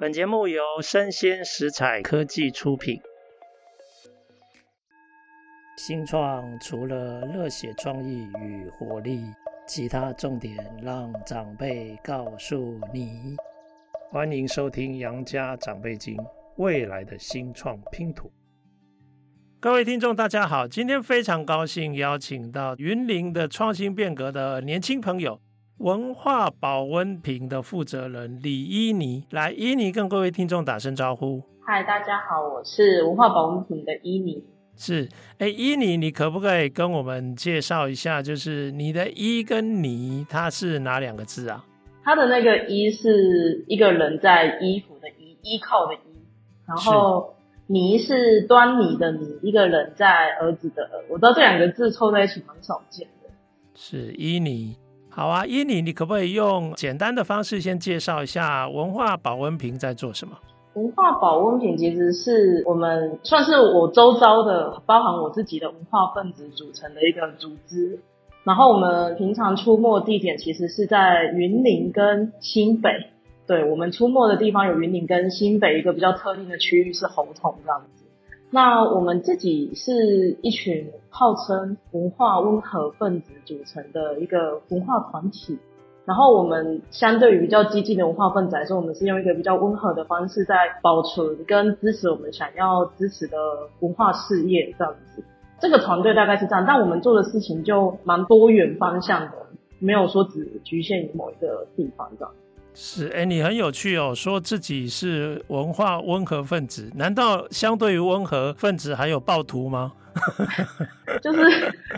本节目由生鲜食材科技出品。新创除了热血创意与活力，其他重点让长辈告诉你。欢迎收听《杨家长辈经》，未来的新创拼图。各位听众，大家好，今天非常高兴邀请到云林的创新变革的年轻朋友，文化保温瓶的负责人李伊妮。来，伊妮跟各位听众打声招呼。嗨，大家好，我是文化保温瓶的伊妮。是，哎，伊妮，你可不可以跟我们介绍一下，就是你的“伊”跟“妮”，它是哪两个字啊？它的那个“伊”是一个人在衣服的“衣”，依靠的“依”，然后“妮”是端倪的“倪”，一个人在儿子的“儿”。我知道这两个字凑在一起蛮少见的。是，伊妮。好啊，伊妮，你可不可以用简单的方式先介绍一下文化保温瓶在做什么？文化保温瓶其实是我们算是我周遭的，包含我自己的文化分子组成的一个组织。然后我们平常出没地点其实是在云林跟新北。对，我们出没的地方有云林跟新北一个比较特定的区域是猴硐这样子。那我们自己是一群号称文化温和分子组成的一个文化团体。然后我们相对于比较激进的文化分子来说，我们是用一个比较温和的方式在保存跟支持我们想要支持的文化事业这样子。这个团队大概是这样，但我们做的事情就蛮多元方向的，没有说只局限于某一个地方这样。是，哎，你很有趣哦，说自己是文化温和分子，难道相对于温和分子还有暴徒吗？就是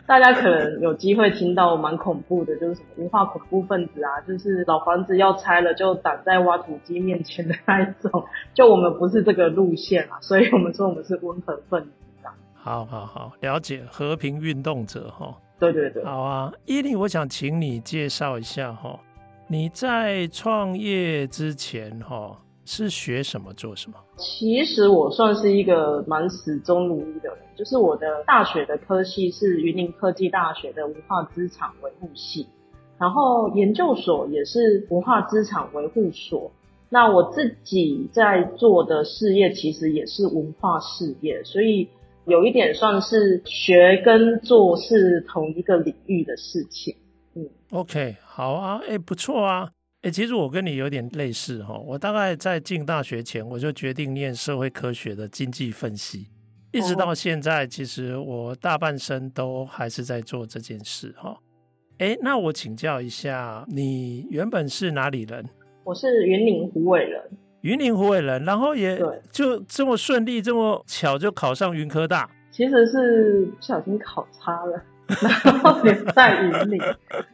大家可能有机会听到蛮恐怖的，就是什么文化恐怖分子啊，就是老房子要拆了就挡在挖土机面前的那一种。就我们不是这个路线啊，所以我们说我们是温和分子啊。好好好，了解和平运动者哈。对对对。好啊，伊利，我想请你介绍一下哈，你在创业之前哈。是学什么做什么？其实我算是一个蛮始终如一的人，就是我的大学的科系是云林科技大学的文化资产维护系，然后研究所也是文化资产维护所。那我自己在做的事业其实也是文化事业，所以有一点算是学跟做是同一个领域的事情。嗯，OK，好啊，哎，不错啊。哎，其实我跟你有点类似哈，我大概在进大学前，我就决定念社会科学的经济分析，一直到现在，其实我大半生都还是在做这件事哈。哎，那我请教一下，你原本是哪里人？我是云林虎尾人。云林虎尾人，然后也就这么顺利，这么巧就考上云科大。其实是不小心考差了。然后留在云林，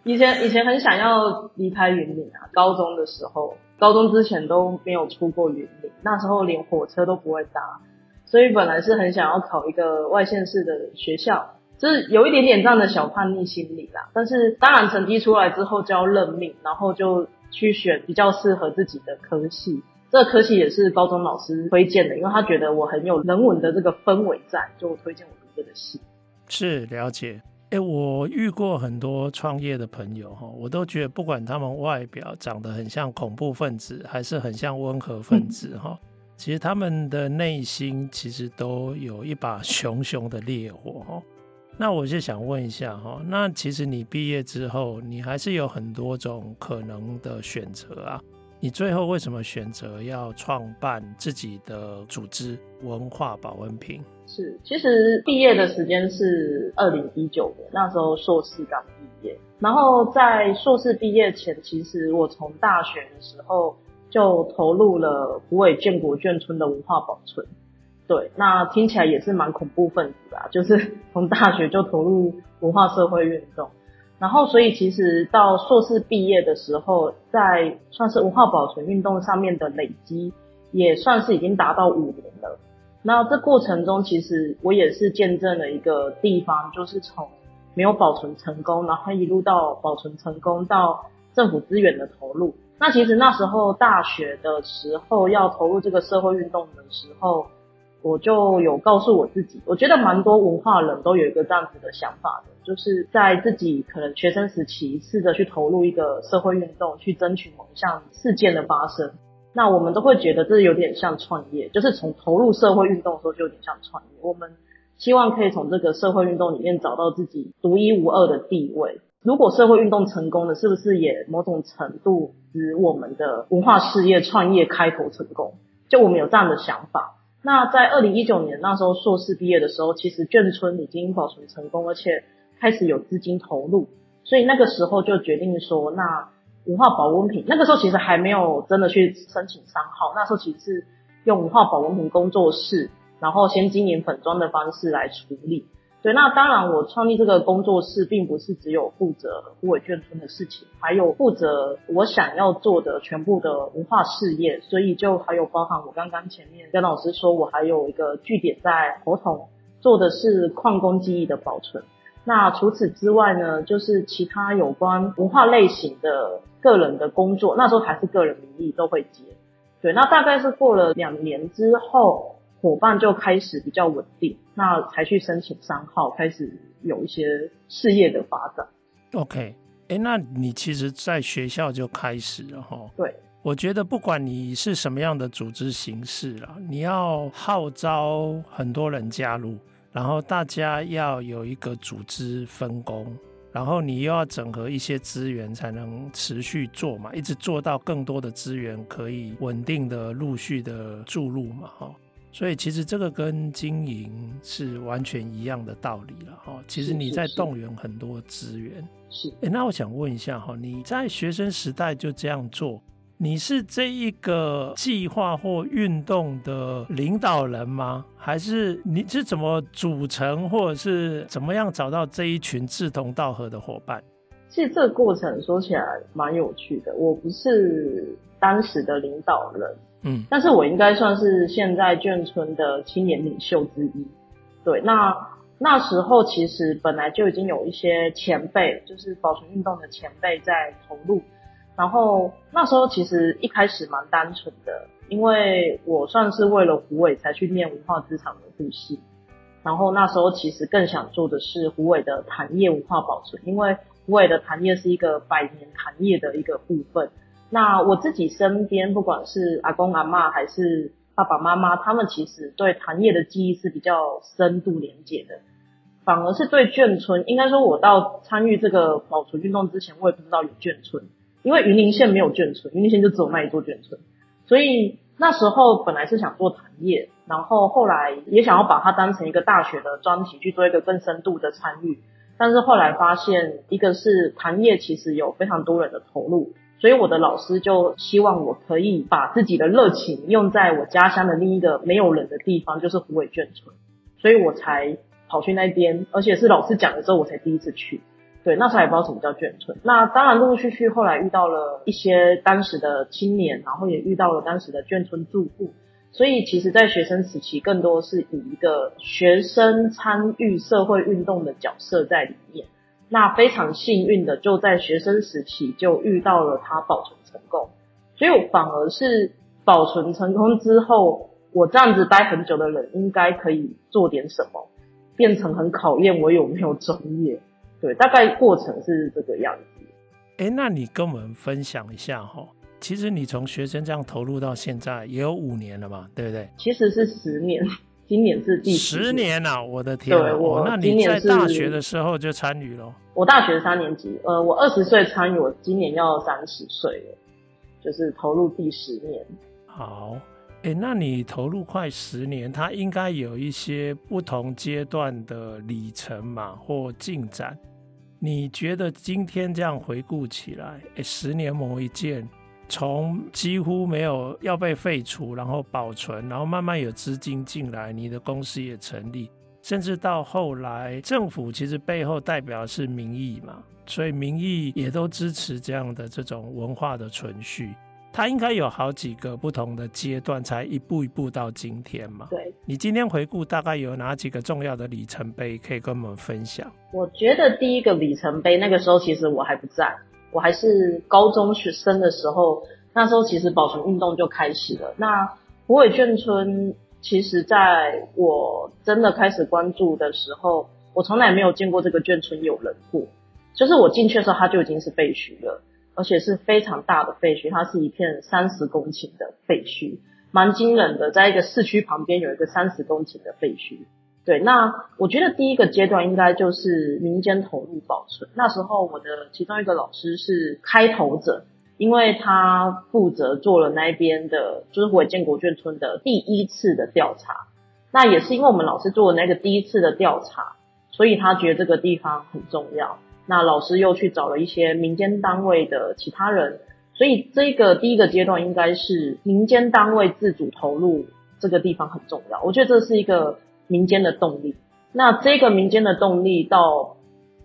以前以前很想要离开云林啊。高中的时候，高中之前都没有出过云林，那时候连火车都不会搭，所以本来是很想要考一个外县市的学校，就是有一点点这样的小叛逆心理啦。但是当然成绩出来之后就要认命，然后就去选比较适合自己的科系。这个科系也是高中老师推荐的，因为他觉得我很有人文的这个氛围在，就推荐我读这个系。是，了解。哎，我遇过很多创业的朋友哈，我都觉得不管他们外表长得很像恐怖分子，还是很像温和分子哈，其实他们的内心其实都有一把熊熊的烈火哈。那我就想问一下哈，那其实你毕业之后，你还是有很多种可能的选择啊。你最后为什么选择要创办自己的组织文化保温瓶？是，其实毕业的时间是二零一九年，那时候硕士刚毕业。然后在硕士毕业前，其实我从大学的时候就投入了虎尾建国眷村的文化保存。对，那听起来也是蛮恐怖分子啊，就是从大学就投入文化社会运动。然后，所以其实到硕士毕业的时候，在算是文化保存运动上面的累积，也算是已经达到五年了。那这过程中，其实我也是见证了一个地方，就是从没有保存成功，然后一路到保存成功，到政府资源的投入。那其实那时候大学的时候要投入这个社会运动的时候，我就有告诉我自己，我觉得蛮多文化人都有一个这样子的想法的，就是在自己可能学生时期试着去投入一个社会运动，去争取某一项事件的发生。那我们都会觉得这有点像创业，就是从投入社会运动的时候就有点像创业。我们希望可以从这个社会运动里面找到自己独一无二的地位。如果社会运动成功了，是不是也某种程度使我们的文化事业创业开头成功？就我们有这样的想法。那在二零一九年那时候硕士毕业的时候，其实眷村已经保存成功，而且开始有资金投入，所以那个时候就决定说，那文化保温瓶那个时候其实还没有真的去申请商号，那时候其实是用文化保温瓶工作室，然后先经营粉专的方式来处理。对，那当然，我创立这个工作室，并不是只有负责虎尾眷村的事情，还有负责我想要做的全部的文化事业，所以就还有包含我刚刚前面跟老师说，我还有一个据点在猴硐，做的是矿工记忆的保存。那除此之外呢，就是其他有关文化类型的个人的工作，那时候还是个人名义都会接。对，那大概是过了两年之后。伙伴就开始比较稳定，那才去申请商号，开始有一些事业的发展。OK，哎，那你其实在学校就开始了哈？对，我觉得不管你是什么样的组织形式啦，你要号召很多人加入，然后大家要有一个组织分工，然后你又要整合一些资源，才能持续做嘛，一直做到更多的资源可以稳定的陆续的注入嘛，哈。所以其实这个跟经营是完全一样的道理了哈。其实你在动员很多资源。是，哎，那我想问一下哈，你在学生时代就这样做，你是这一个计划或运动的领导人吗？还是你是怎么组成，或者是怎么样找到这一群志同道合的伙伴？其实这个过程说起来蛮有趣的。我不是当时的领导人。嗯，但是我应该算是现在眷村的青年领袖之一。对，那那时候其实本来就已经有一些前辈，就是保存运动的前辈在投入。然后那时候其实一开始蛮单纯的，因为我算是为了胡伟才去念文化资产维护系。然后那时候其实更想做的是胡伟的坛业文化保存，因为胡伟的坛业是一个百年坛业的一个部分。那我自己身边，不管是阿公阿嬷还是爸爸妈妈，他们其实对坛业的记忆是比较深度连结的。反而是对眷村，应该说，我到参与这个保存运动之前，我也不知道有眷村，因为云林县没有眷村，云林县就只有那一座眷村。所以那时候本来是想做坛业，然后后来也想要把它当成一个大学的专题去做一个更深度的参与，但是后来发现，一个是坛业其实有非常多人的投入。所以我的老师就希望我可以把自己的热情用在我家乡的另一个没有人的地方，就是虎尾眷村，所以我才跑去那边，而且是老师讲的时候我才第一次去。对，那时候也不知道什么叫眷村。那当然陆陆续续后来遇到了一些当时的青年，然后也遇到了当时的眷村住户，所以其实在学生时期更多是以一个学生参与社会运动的角色在里面。那非常幸运的，就在学生时期就遇到了它保存成功，所以我反而是保存成功之后，我这样子待很久的人，应该可以做点什么，变成很考验我有没有专业。对，大概过程是这个样子。哎，那你跟我们分享一下哈，其实你从学生这样投入到现在也有五年了嘛，对不对？其实是十年。今年是第十年了，我的天！对，我那你在大学的时候就参与了。我大学三年级，呃，我二十岁参与，我今年要三十岁了，就是投入第十年。好，哎，那你投入快十年，它应该有一些不同阶段的里程嘛，或进展。你觉得今天这样回顾起来，哎，十年磨一剑。从几乎没有要被废除，然后保存，然后慢慢有资金进来，你的公司也成立，甚至到后来政府其实背后代表的是民意嘛，所以民意也都支持这样的这种文化的存续。它应该有好几个不同的阶段，才一步一步到今天嘛。对，你今天回顾大概有哪几个重要的里程碑可以跟我们分享？我觉得第一个里程碑，那个时候其实我还不在。我还是高中学生的时候，那时候其实保存运动就开始了。那虎尾眷村，其实在我真的开始关注的时候，我从来没有见过这个眷村有人过。就是我进去的时候，它就已经是废墟了。而且是非常大的废墟，它是一片三十公顷的废墟，蛮惊人的，在一个市区旁边有一个三十公顷的废墟。对，那我觉得第一个阶段应该就是民间投入保存。那时候我的其中一个老师是开头者，因为他负责做了那边的，就是虎尾建国眷村的第一次的调查。那也是因为我们老师做了那个第一次的调查，所以他觉得这个地方很重要。那老师又去找了一些民间单位的其他人，所以这个第一个阶段应该是民间单位自主投入这个地方很重要。我觉得这是一个。民间的动力，那这个民间的动力到，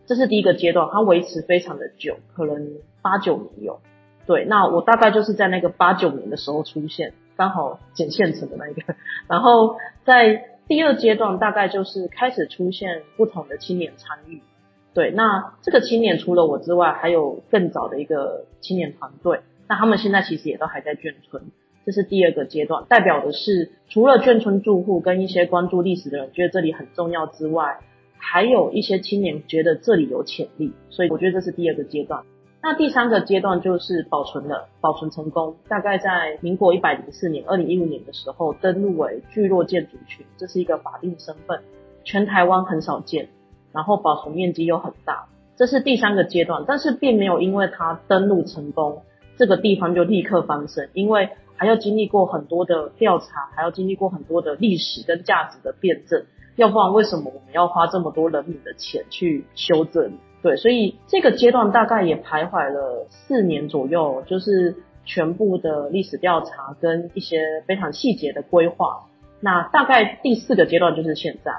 这是第一个阶段，它维持非常的久，可能八九年有。对，那我大概就是在那个八九年的时候出现，刚好捡现成的那一个。然后在第二阶段，大概就是开始出现不同的青年参与。对，那这个青年除了我之外，还有更早的一个青年团队，那他们现在其实也都还在眷村。这是第二个阶段，代表的是除了眷村住户跟一些关注历史的人觉得这里很重要之外，还有一些青年觉得这里有潜力，所以我觉得这是第二个阶段。那第三个阶段就是保存了，保存成功，大概在民国一百零四年，二零一五年的时候登录为聚落建筑群，这是一个法定身份，全台湾很少见，然后保存面积又很大，这是第三个阶段。但是并没有因为它登录成功，这个地方就立刻翻身，因为。还要经历过很多的调查，还要经历过很多的历史跟价值的辩证，要不然为什么我们要花这么多人民的钱去修正？对，所以这个阶段大概也徘徊了四年左右，就是全部的历史调查跟一些非常细节的规划。那大概第四个阶段就是现在，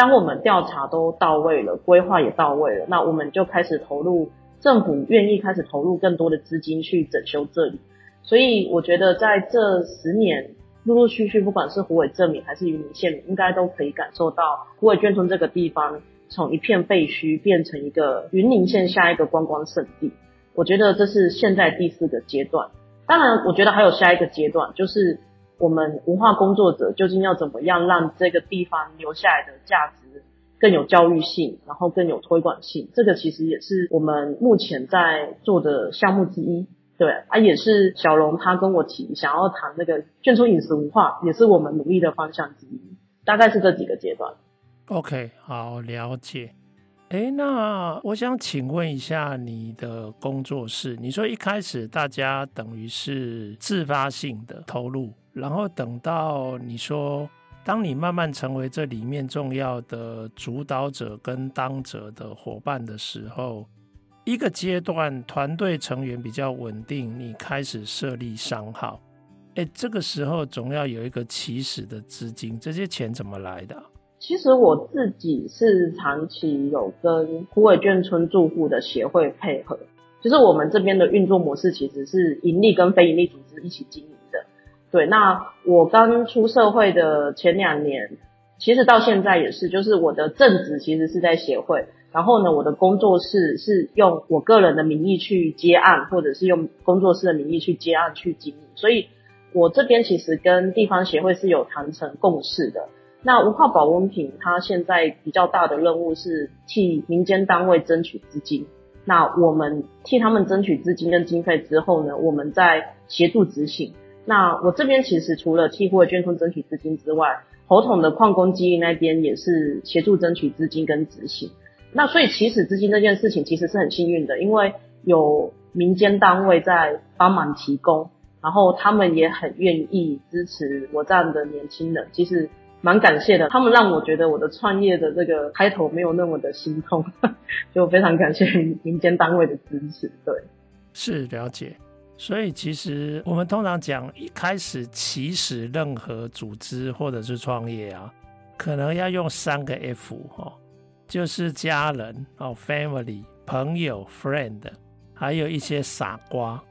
当我们调查都到位了，规划也到位了，那我们就开始投入，政府愿意开始投入更多的资金去整修这里。所以我觉得在这十年，陆陆续续，不管是虎尾镇民还是云林县民，应该都可以感受到虎尾眷村这个地方从一片废墟变成一个云林县下一个观光胜地。我觉得这是现在第四个阶段。当然，我觉得还有下一个阶段，就是我们文化工作者究竟要怎么样让这个地方留下来的价值更有教育性，然后更有推广性。这个其实也是我们目前在做的项目之一。对啊，也是小龙他跟我提想要谈那个眷村饮食文化，也是我们努力的方向之一。大概是这几个阶段。OK，好，了解。诶，那我想请问一下你的工作室，你说一开始大家等于是自发性的投入，然后等到你说，当你慢慢成为这里面重要的主导者跟当者的伙伴的时候。一个阶段，团队成员比较稳定，你开始设立商号，哎，这个时候总要有一个起始的资金，这些钱怎么来的？其实我自己是长期有跟虎尾眷村住户的协会配合，就是我们这边的运作模式其实是盈利跟非盈利组织一起经营。对，那我刚出社会的前两年，其实到现在也是，就是我的正职其实是在协会。然后呢，我的工作室是用我个人的名义去接案，或者是用工作室的名义去接案去经营。所以，我这边其实跟地方协会是有谈成共识的。那文化保温瓶它现在比较大的任务是替民间单位争取资金。那我们替他们争取资金跟经费之后呢，我们再协助执行。那我这边其实除了替虎尾眷村争取资金之外，侯统的矿工基地那边也是协助争取资金跟执行。那所以起始资金这件事情其实是很幸运的，因为有民间单位在帮忙提供，然后他们也很愿意支持我这样的年轻人，其实蛮感谢的。他们让我觉得我的创业的这个开头没有那么的心痛，就非常感谢民间单位的支持。对，是了解。所以其实我们通常讲一开始起始任何组织或者是创业啊，可能要用三个 F 哦。就是家人哦，family 朋友 friend，还有一些傻瓜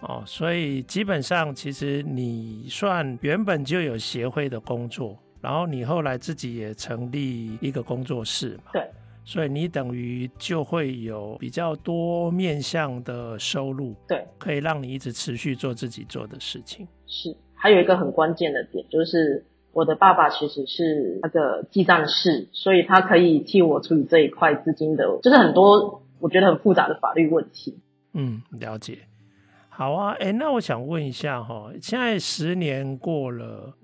哦，所以基本上其实你算原本就有协会的工作，然后你后来自己也成立一个工作室嘛，对，所以你等于就会有比较多面向的收入，对，可以让你一直持续做自己做的事情。是，还有一个很关键的点就是。我的爸爸其实是那个记账士，所以他可以替我处理这一块资金的，就是很多我觉得很复杂的法律问题。嗯，了解。好啊，哎，那我想问一下哈，现在十年过了，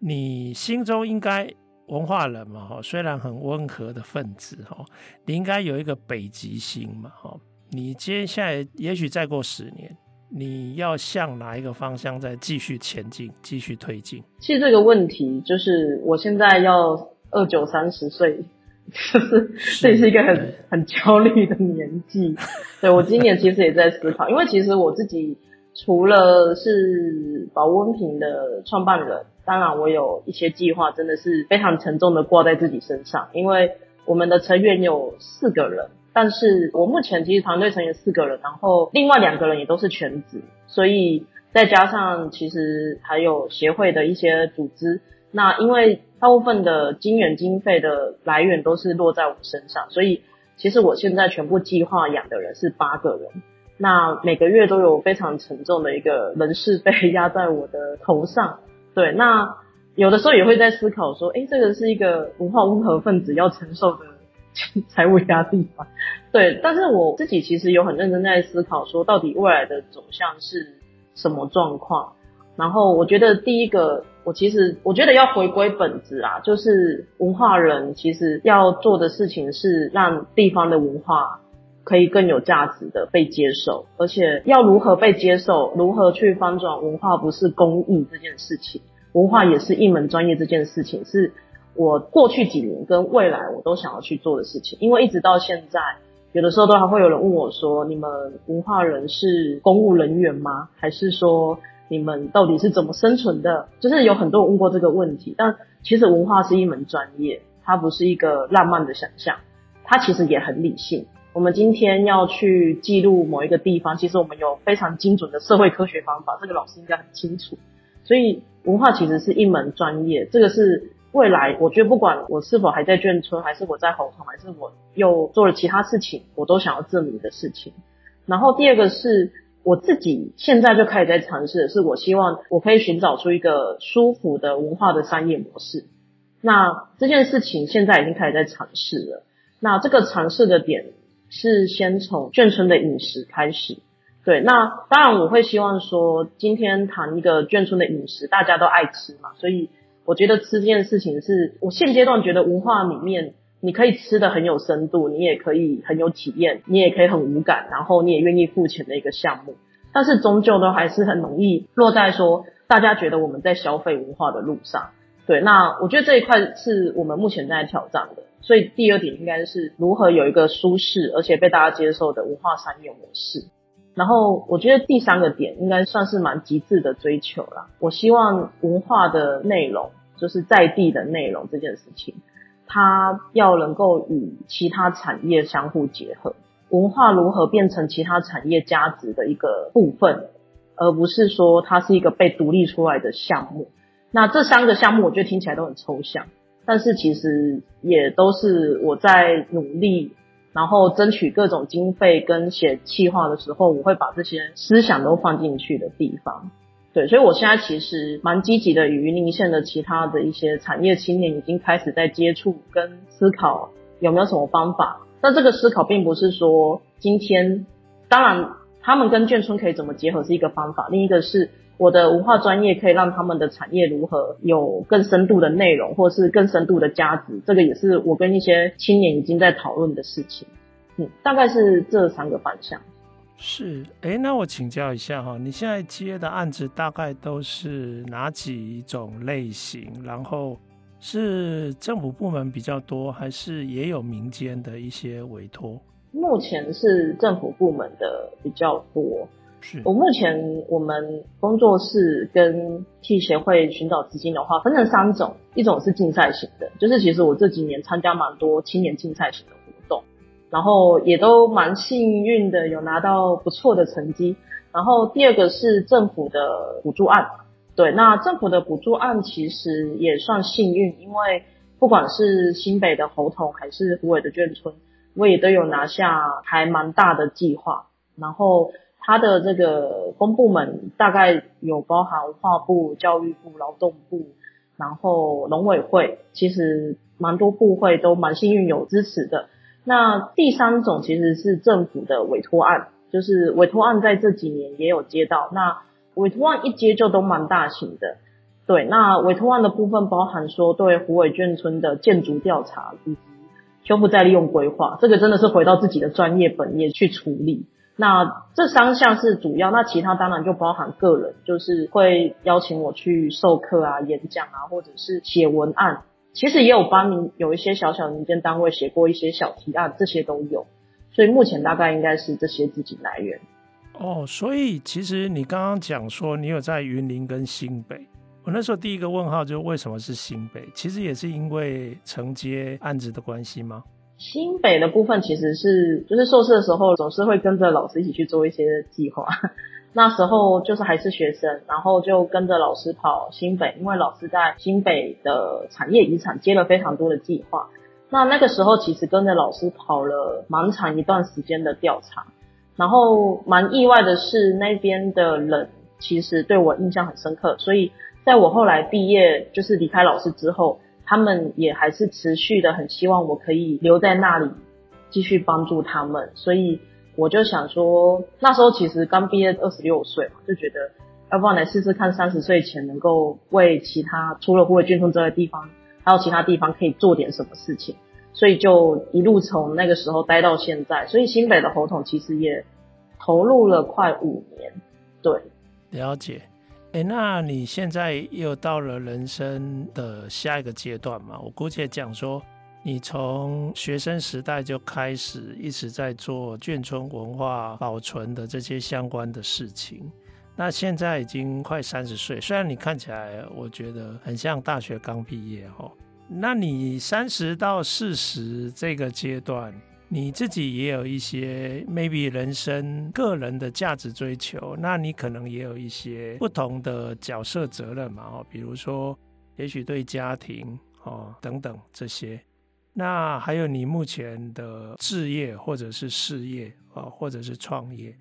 你心中应该文化人嘛哈，虽然很温和的分子哈，你应该有一个北极星嘛哈。你接下来也许再过十年，你要向哪一个方向再继续前进、继续推进？其实这个问题就是我现在要二九三十岁。就是这是一个很很焦虑的年纪，对，我今年其实也在思考，因为其实我自己除了是保温瓶的创办人，当然我有一些计划真的是非常沉重的挂在自己身上，因为我们的成员有四个人，但是我目前其实团队成员四个人，然后另外两个人也都是全职，所以再加上其实还有协会的一些组织。那因为大部分的经源经费的来源都是落在我身上，所以其实我现在全部计划养的人是八个人，那每个月都有非常沉重的一个人事被压在我的头上。对，那有的时候也会在思考说，诶，这个是一个文化温和分子要承受的财务压力吧？对，但是我自己其实有很认真在思考说，到底未来的走向是什么状况？然后我觉得第一个。我其实我觉得要回归本质啊，就是文化人其实要做的事情是让地方的文化可以更有价值的被接受，而且要如何被接受，如何去翻转文化不是公益这件事情，文化也是一门专业这件事情，是我过去几年跟未来我都想要去做的事情。因为一直到现在，有的时候都还会有人问我说：“你们文化人是公务人员吗？还是说？”你们到底是怎么生存的？就是有很多人问过这个问题，但其实文化是一门专业，它不是一个浪漫的想象，它其实也很理性。我们今天要去记录某一个地方，其实我们有非常精准的社会科学方法，这个老师应该很清楚。所以文化其实是一门专业，这个是未来我觉得不管我是否还在眷村，还是我在猴硐，还是我又做了其他事情，我都想要证明的事情。然后第二个是。我自己现在就开始在尝试的是，我希望我可以寻找出一个舒服的文化的商业模式。那这件事情现在已经开始在尝试了。那这个尝试的点是先从眷村的饮食开始。对，那当然我会希望说，今天谈一个眷村的饮食，大家都爱吃嘛，所以我觉得吃这件事情是我现阶段觉得文化里面。你可以吃的很有深度，你也可以很有体验，你也可以很无感，然后你也愿意付钱的一个项目。但是终究都还是很容易落在说，大家觉得我们在消费文化的路上。对，那我觉得这一块是我们目前在挑战的。所以第二点应该是如何有一个舒适而且被大家接受的文化商业模式。然后我觉得第三个点应该算是蛮极致的追求啦。我希望文化的内容，就是在地的内容这件事情。它要能够与其他产业相互结合，文化如何变成其他产业价值的一个部分，而不是说它是一个被独立出来的项目。那这三个项目我觉得听起来都很抽象，但是其实也都是我在努力，然后争取各种经费跟写企划的时候，我会把这些思想都放进去的地方。对，所以我现在其实蛮积极的，与云林县的其他的一些产业青年已经开始在接触跟思考有没有什么方法。但这个思考并不是说今天，当然他们跟眷村可以怎么结合是一个方法，另一个是我的文化专业可以让他们的产业如何有更深度的内容，或是更深度的价值，这个也是我跟一些青年已经在讨论的事情。嗯，大概是这三个方向。是，哎，那我请教一下哈，你现在接的案子大概都是哪几种类型？然后是政府部门比较多，还是也有民间的一些委托？目前是政府部门的比较多。我目前我们工作室跟替协会寻找资金的话，分成三种，一种是竞赛型的，就是其实我这几年参加蛮多青年竞赛型的活动。然后也都蛮幸运的，有拿到不错的成绩。然后第二个是政府的补助案，对，那政府的补助案其实也算幸运，因为不管是新北的猴硐还是虎尾的眷村，我也都有拿下还蛮大的计划。然后它的这个公部门大概有包含文化部、教育部、劳动部，然后农委会，其实蛮多部会都蛮幸运有支持的。那第三种其实是政府的委托案，就是委托案在这几年也有接到，那委托案一接就都蛮大型的。对，那委托案的部分包含说对虎尾眷村的建筑调查以及修复再利用规划，这个真的是回到自己的专业本业去处理。那这三项是主要，那其他当然就包含个人，就是会邀请我去授课啊、演讲啊，或者是写文案。其实也有帮您有一些小小的民间单位写过一些小提案，这些都有。所以目前大概应该是这些资金来源。哦，所以其实你刚刚讲说你有在云林跟新北，我那时候第一个问号就是为什么是新北？其实也是因为承接案子的关系吗？新北的部分其实是，就是硕士的时候总是会跟着老师一起去做一些计划。那时候就是还是学生，然后就跟着老师跑新北，因为老师在新北的产业遗产接了非常多的计划。那那个时候其实跟着老师跑了蛮长一段时间的调查，然后蛮意外的是那边的人其实对我印象很深刻，所以在我后来毕业就是离开老师之后。他们也还是持续的很希望我可以留在那里继续帮助他们，所以我就想说，那时候其实刚毕业二十六岁嘛，就觉得要不然来试试看三十岁前能够为其他除了虎尾眷村之外地方，还有其他地方可以做点什么事情，所以就一路从那个时候待到现在，所以新北的侯董其实也投入了快五年，对，了解。哎，那你现在又到了人生的下一个阶段嘛？我姑且讲说，你从学生时代就开始一直在做眷村文化保存的这些相关的事情。那现在已经快三十岁，虽然你看起来我觉得很像大学刚毕业哦。那你三十到四十这个阶段，你自己也有一些 maybe 人生个人的价值追求，那你可能也有一些不同的角色责任嘛，哦，比如说也许对家庭哦等等这些，那还有你目前的志业或者是事业啊，或者是创业，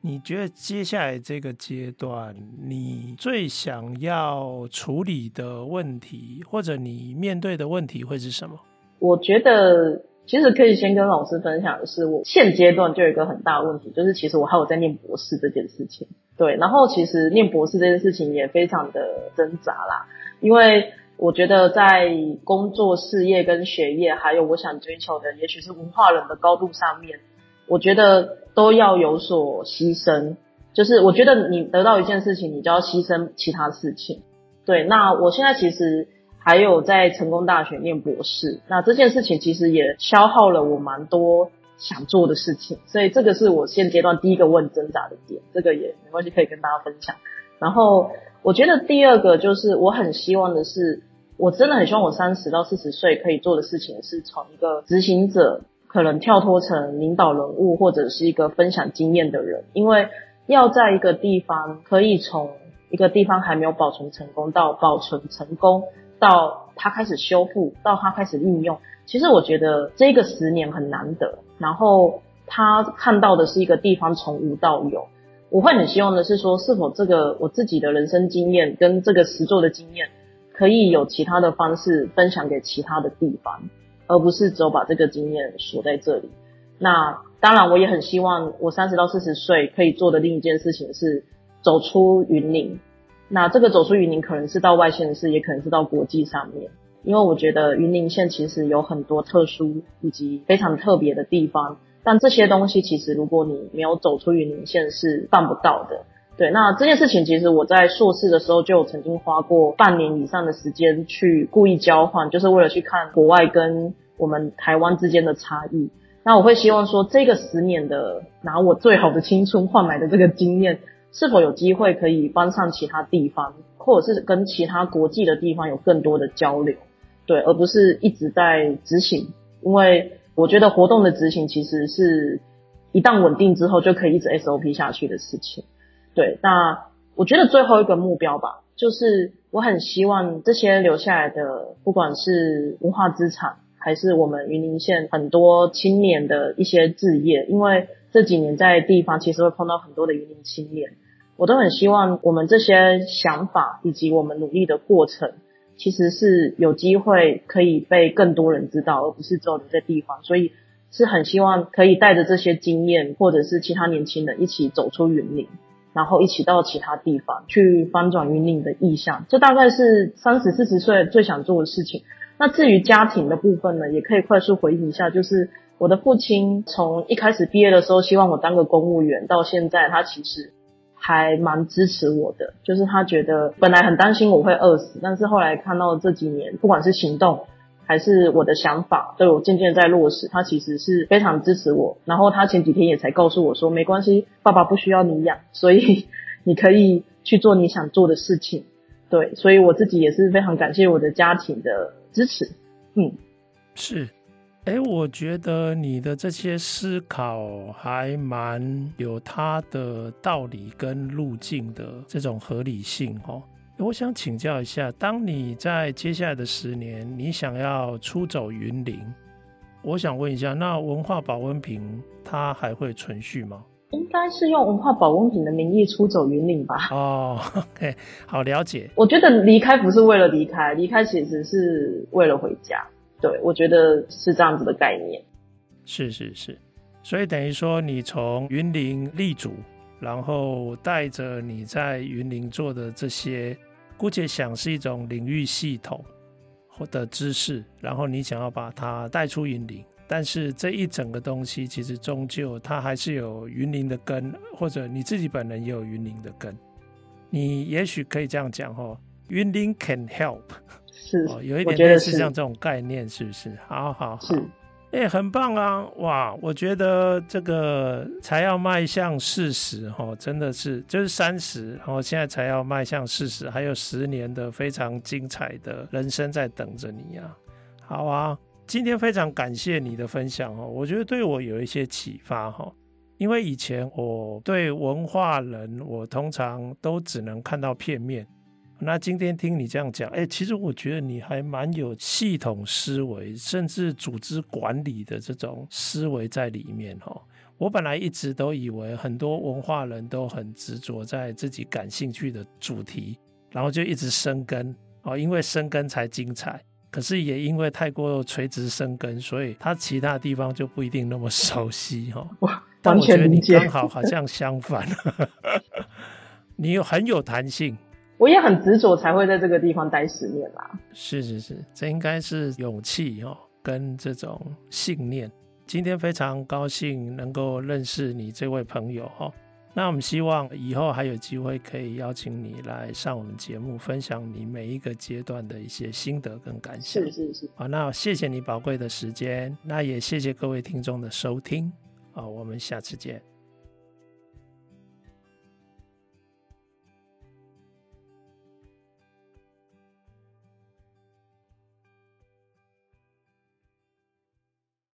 你觉得接下来这个阶段你最想要处理的问题，或者你面对的问题会是什么？我觉得。其实可以先跟老师分享的是，我现阶段就有一个很大的问题，就是其实我还有在念博士这件事情。对，然后其实念博士这件事情也非常的挣扎啦，因为我觉得在工作、事业跟学业，还有我想追求的，也许是文化人的高度上面，我觉得都要有所牺牲。就是我觉得你得到一件事情，你就要牺牲其他事情。对，那我现在其实。还有在成功大学念博士，那这件事情其实也消耗了我蛮多想做的事情，所以这个是我现阶段第一个问挣扎的点，这个也没关系，可以跟大家分享。然后我觉得第二个就是我很希望的是，我真的很希望我三十到四十岁可以做的事情是从一个执行者，可能跳脱成领导人物或者是一个分享经验的人，因为要在一个地方可以从一个地方还没有保存成功到保存成功。到他开始修复，到他开始应用，其实我觉得这个十年很难得。然后他看到的是一个地方从无到有。我会很希望的是说，是否这个我自己的人生经验跟这个实作的经验，可以有其他的方式分享给其他的地方，而不是只有把这个经验锁在这里。那当然，我也很希望我三十到四十岁可以做的另一件事情是走出云林。那这个走出云林，可能是到外县市，也可能是到国际上面，因为我觉得云林县其实有很多特殊以及非常特别的地方，但这些东西其实如果你没有走出云林县是办不到的。对，那这件事情其实我在硕士的时候就有曾经花过半年以上的时间去故意交换，就是为了去看国外跟我们台湾之间的差异。那我会希望说，这个十年的拿我最好的青春换来的这个经验。是否有机会可以帮上其他地方，或者是跟其他国际的地方有更多的交流？对，而不是一直在执行。因为我觉得活动的执行其实是一旦稳定之后就可以一直 SOP 下去的事情。对，那我觉得最后一个目标吧，就是我很希望这些留下来的，不管是文化资产，还是我们云林县很多青年的一些志业，因为这几年在地方其实会碰到很多的云林青年。我都很希望我们这些想法以及我们努力的过程，其实是有机会可以被更多人知道，而不是只有留在地方。所以是很希望可以带着这些经验，或者是其他年轻人一起走出云林，然后一起到其他地方去翻转云林的意向。这大概是三十四十岁最想做的事情。那至于家庭的部分呢，也可以快速回忆一下，就是我的父亲从一开始毕业的时候，希望我当个公务员，到现在他其实还蛮支持我的。就是他觉得本来很担心我会饿死，但是后来看到这几年，不管是行动还是我的想法，都有渐渐在落实，他其实是非常支持我。然后他前几天也才告诉我说，没关系，爸爸不需要你养，所以 你可以去做你想做的事情。对，所以我自己也是非常感谢我的家庭的。支持，嗯，是，哎，我觉得你的这些思考还蛮有它的道理跟路径的这种合理性哦。我想请教一下，当你在接下来的十年，你想要出走云林，我想问一下，那文化保温瓶它还会存续吗？应该是用文化保温瓶的名义出走云林吧？哦，OK，好了解。我觉得离开不是为了离开，离开其实是为了回家。对，我觉得是这样子的概念。是是是，所以等于说你从云林立足，然后带着你在云林做的这些，姑且想是一种领域系统或的知识，然后你想要把它带出云林。但是这一整个东西，其实终究它还是有云林的根，或者你自己本人也有云林的根。你也许可以这样讲哦，云林 can help，是，哦，有一点类似像这种概念，是不是？好好好，是，哎、欸，很棒啊！哇，我觉得这个才要迈向四十哦，真的是就是三十，然后现在才要迈向四十，还有十年的非常精彩的人生在等着你啊！好啊。今天非常感谢你的分享哦，我觉得对我有一些启发哈。因为以前我对文化人，我通常都只能看到片面。那今天听你这样讲，哎，其实我觉得你还蛮有系统思维，甚至组织管理的这种思维在里面哦。我本来一直都以为很多文化人都很执着在自己感兴趣的主题，然后就一直生根哦，因为生根才精彩。可是也因为太过垂直生根，所以他其他地方就不一定那么熟悉 哈。但我觉得你刚好好像相反，你有很有弹性。我也很执着，才会在这个地方待十年啦。是是是，这应该是勇气哦，跟这种信念。今天非常高兴能够认识你这位朋友哈。那我们希望以后还有机会可以邀请你来上我们节目，分享你每一个阶段的一些心得跟感想。是是是。好，那谢谢你宝贵的时间，那也谢谢各位听众的收听。好，我们下次见。